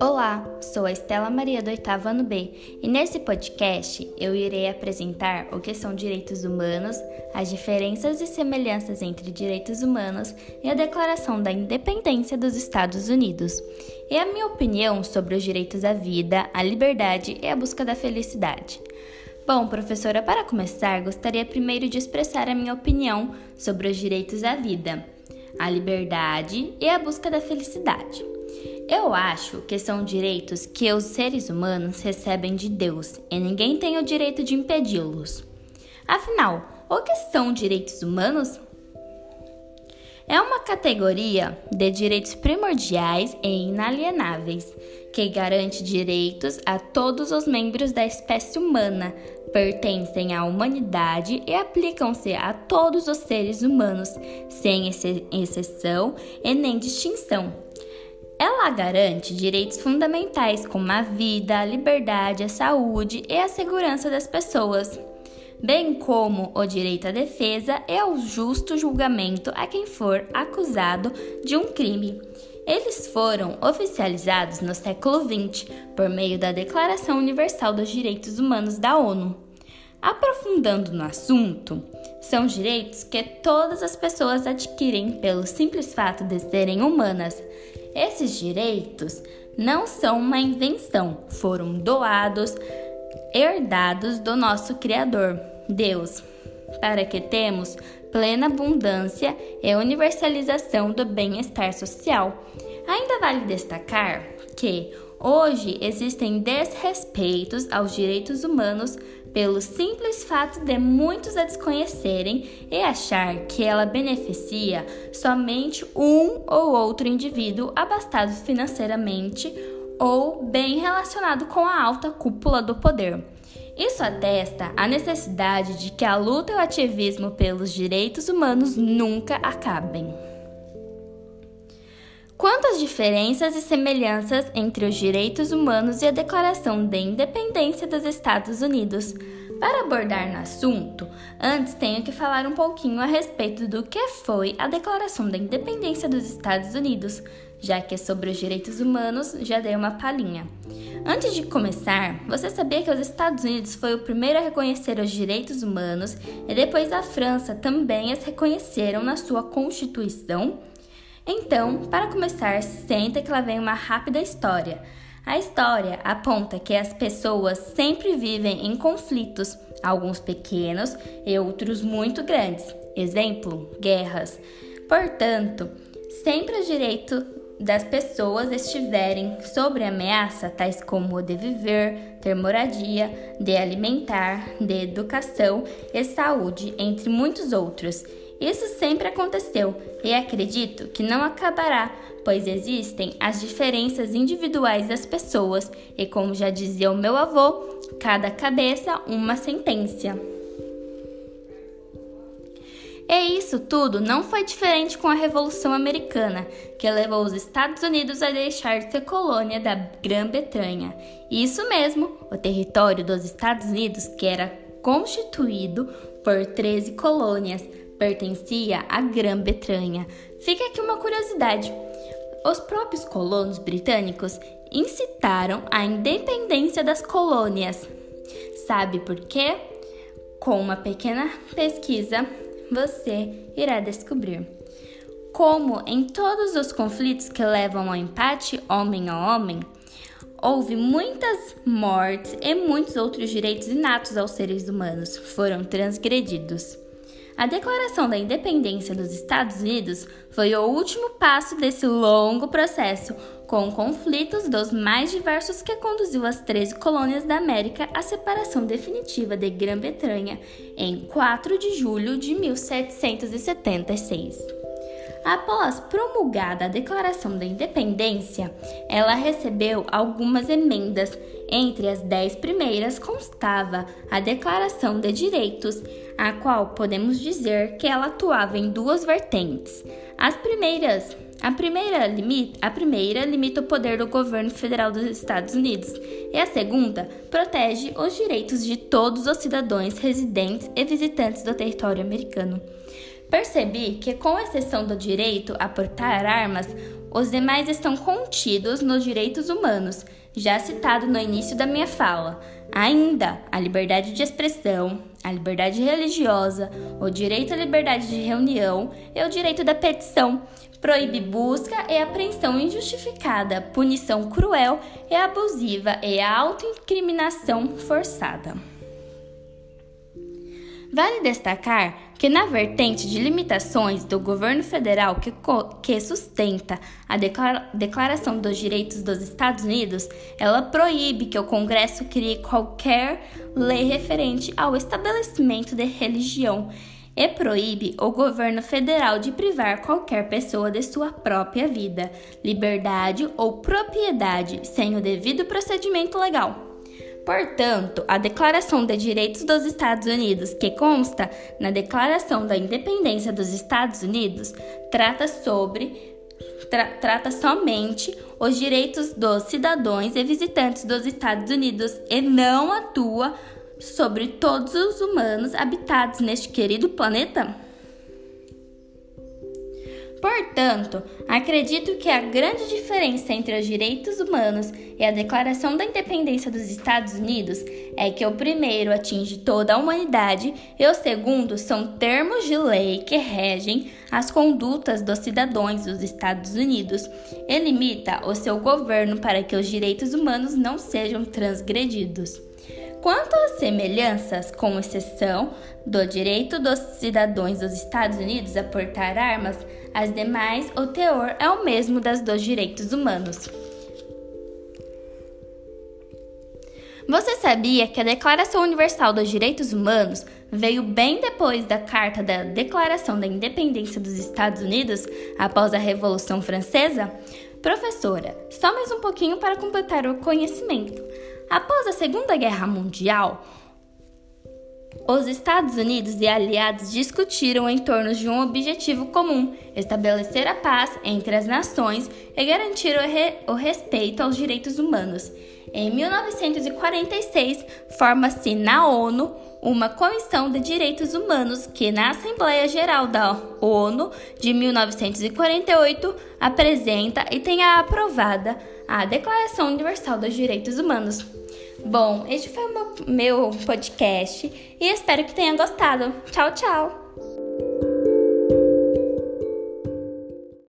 Olá, sou a Estela Maria do oitavo ano B e nesse podcast eu irei apresentar o que são direitos humanos, as diferenças e semelhanças entre direitos humanos e a Declaração da Independência dos Estados Unidos, e a minha opinião sobre os direitos à vida, à liberdade e à busca da felicidade. Bom, professora, para começar, gostaria primeiro de expressar a minha opinião sobre os direitos à vida, à liberdade e à busca da felicidade. Eu acho que são direitos que os seres humanos recebem de Deus e ninguém tem o direito de impedi-los. Afinal, o que são direitos humanos? É uma categoria de direitos primordiais e inalienáveis que garante direitos a todos os membros da espécie humana, pertencem à humanidade e aplicam-se a todos os seres humanos, sem exceção e nem distinção. Ela garante direitos fundamentais como a vida, a liberdade, a saúde e a segurança das pessoas, bem como o direito à defesa e ao justo julgamento a quem for acusado de um crime. Eles foram oficializados no século XX por meio da Declaração Universal dos Direitos Humanos da ONU. Aprofundando no assunto, são direitos que todas as pessoas adquirem pelo simples fato de serem humanas esses direitos não são uma invenção, foram doados, herdados do nosso Criador, Deus, para que temos plena abundância e universalização do bem-estar social. Ainda vale destacar que hoje existem desrespeitos aos direitos humanos pelo simples fato de muitos a desconhecerem e achar que ela beneficia somente um ou outro indivíduo abastado financeiramente ou bem relacionado com a alta cúpula do poder. Isso atesta a necessidade de que a luta e o ativismo pelos direitos humanos nunca acabem. Quantas diferenças e semelhanças entre os direitos humanos e a Declaração de Independência dos Estados Unidos? Para abordar no assunto, antes tenho que falar um pouquinho a respeito do que foi a Declaração da Independência dos Estados Unidos, já que sobre os direitos humanos já dei uma palhinha. Antes de começar, você sabia que os Estados Unidos foi o primeiro a reconhecer os direitos humanos e depois a França também as reconheceram na sua Constituição? Então, para começar, senta que lá vem uma rápida história. A história aponta que as pessoas sempre vivem em conflitos, alguns pequenos e outros muito grandes. Exemplo: guerras. Portanto, sempre o direito das pessoas estiverem sobre ameaça, tais como o de viver, ter moradia, de alimentar, de educação e saúde, entre muitos outros. Isso sempre aconteceu e acredito que não acabará, pois existem as diferenças individuais das pessoas e, como já dizia o meu avô, cada cabeça uma sentença. E isso tudo não foi diferente com a Revolução Americana, que levou os Estados Unidos a deixar de ser colônia da Grã-Bretanha. Isso mesmo, o território dos Estados Unidos, que era constituído por 13 colônias, pertencia à Grã-Bretanha. Fica aqui uma curiosidade: os próprios colonos britânicos incitaram a independência das colônias. Sabe por quê? Com uma pequena pesquisa, você irá descobrir. Como em todos os conflitos que levam ao empate homem a homem, houve muitas mortes e muitos outros direitos inatos aos seres humanos foram transgredidos. A Declaração da Independência dos Estados Unidos foi o último passo desse longo processo, com conflitos dos mais diversos que conduziu as 13 colônias da América à separação definitiva de Grã-Bretanha em 4 de julho de 1776. Após promulgada a Declaração da Independência, ela recebeu algumas emendas. Entre as dez primeiras constava a Declaração de Direitos, a qual podemos dizer que ela atuava em duas vertentes. As primeiras, a primeira limita, a primeira limita o poder do governo federal dos Estados Unidos e a segunda protege os direitos de todos os cidadãos residentes e visitantes do território americano. Percebi que, com exceção do direito a portar armas, os demais estão contidos nos direitos humanos, já citado no início da minha fala. Ainda a liberdade de expressão, a liberdade religiosa, o direito à liberdade de reunião e o direito da petição. Proíbe busca e apreensão injustificada, punição cruel e abusiva e a autoincriminação forçada. Vale destacar que, na vertente de limitações do governo federal que, que sustenta a declara Declaração dos Direitos dos Estados Unidos, ela proíbe que o Congresso crie qualquer lei referente ao estabelecimento de religião e proíbe o governo federal de privar qualquer pessoa de sua própria vida, liberdade ou propriedade sem o devido procedimento legal. Portanto, a Declaração de Direitos dos Estados Unidos, que consta na Declaração da Independência dos Estados Unidos, trata sobre tra trata somente os direitos dos cidadãos e visitantes dos Estados Unidos e não atua sobre todos os humanos habitados neste querido planeta? Portanto, acredito que a grande diferença entre os direitos humanos e a Declaração da Independência dos Estados Unidos é que o primeiro atinge toda a humanidade e o segundo são termos de lei que regem as condutas dos cidadãos dos Estados Unidos e limita o seu governo para que os direitos humanos não sejam transgredidos. Quanto às semelhanças, com exceção do direito dos cidadãos dos Estados Unidos a portar armas, as demais, o teor é o mesmo das dos direitos humanos. Você sabia que a Declaração Universal dos Direitos Humanos veio bem depois da Carta da Declaração da Independência dos Estados Unidos, após a Revolução Francesa? Professora, só mais um pouquinho para completar o conhecimento. Após a Segunda Guerra Mundial, os Estados Unidos e aliados discutiram em torno de um objetivo comum: estabelecer a paz entre as nações e garantir o, re o respeito aos direitos humanos. Em 1946, forma-se na ONU uma Comissão de Direitos Humanos que, na Assembleia Geral da ONU de 1948, apresenta e tenha aprovada a Declaração Universal dos Direitos Humanos. Bom, este foi o meu podcast e espero que tenha gostado. Tchau, tchau!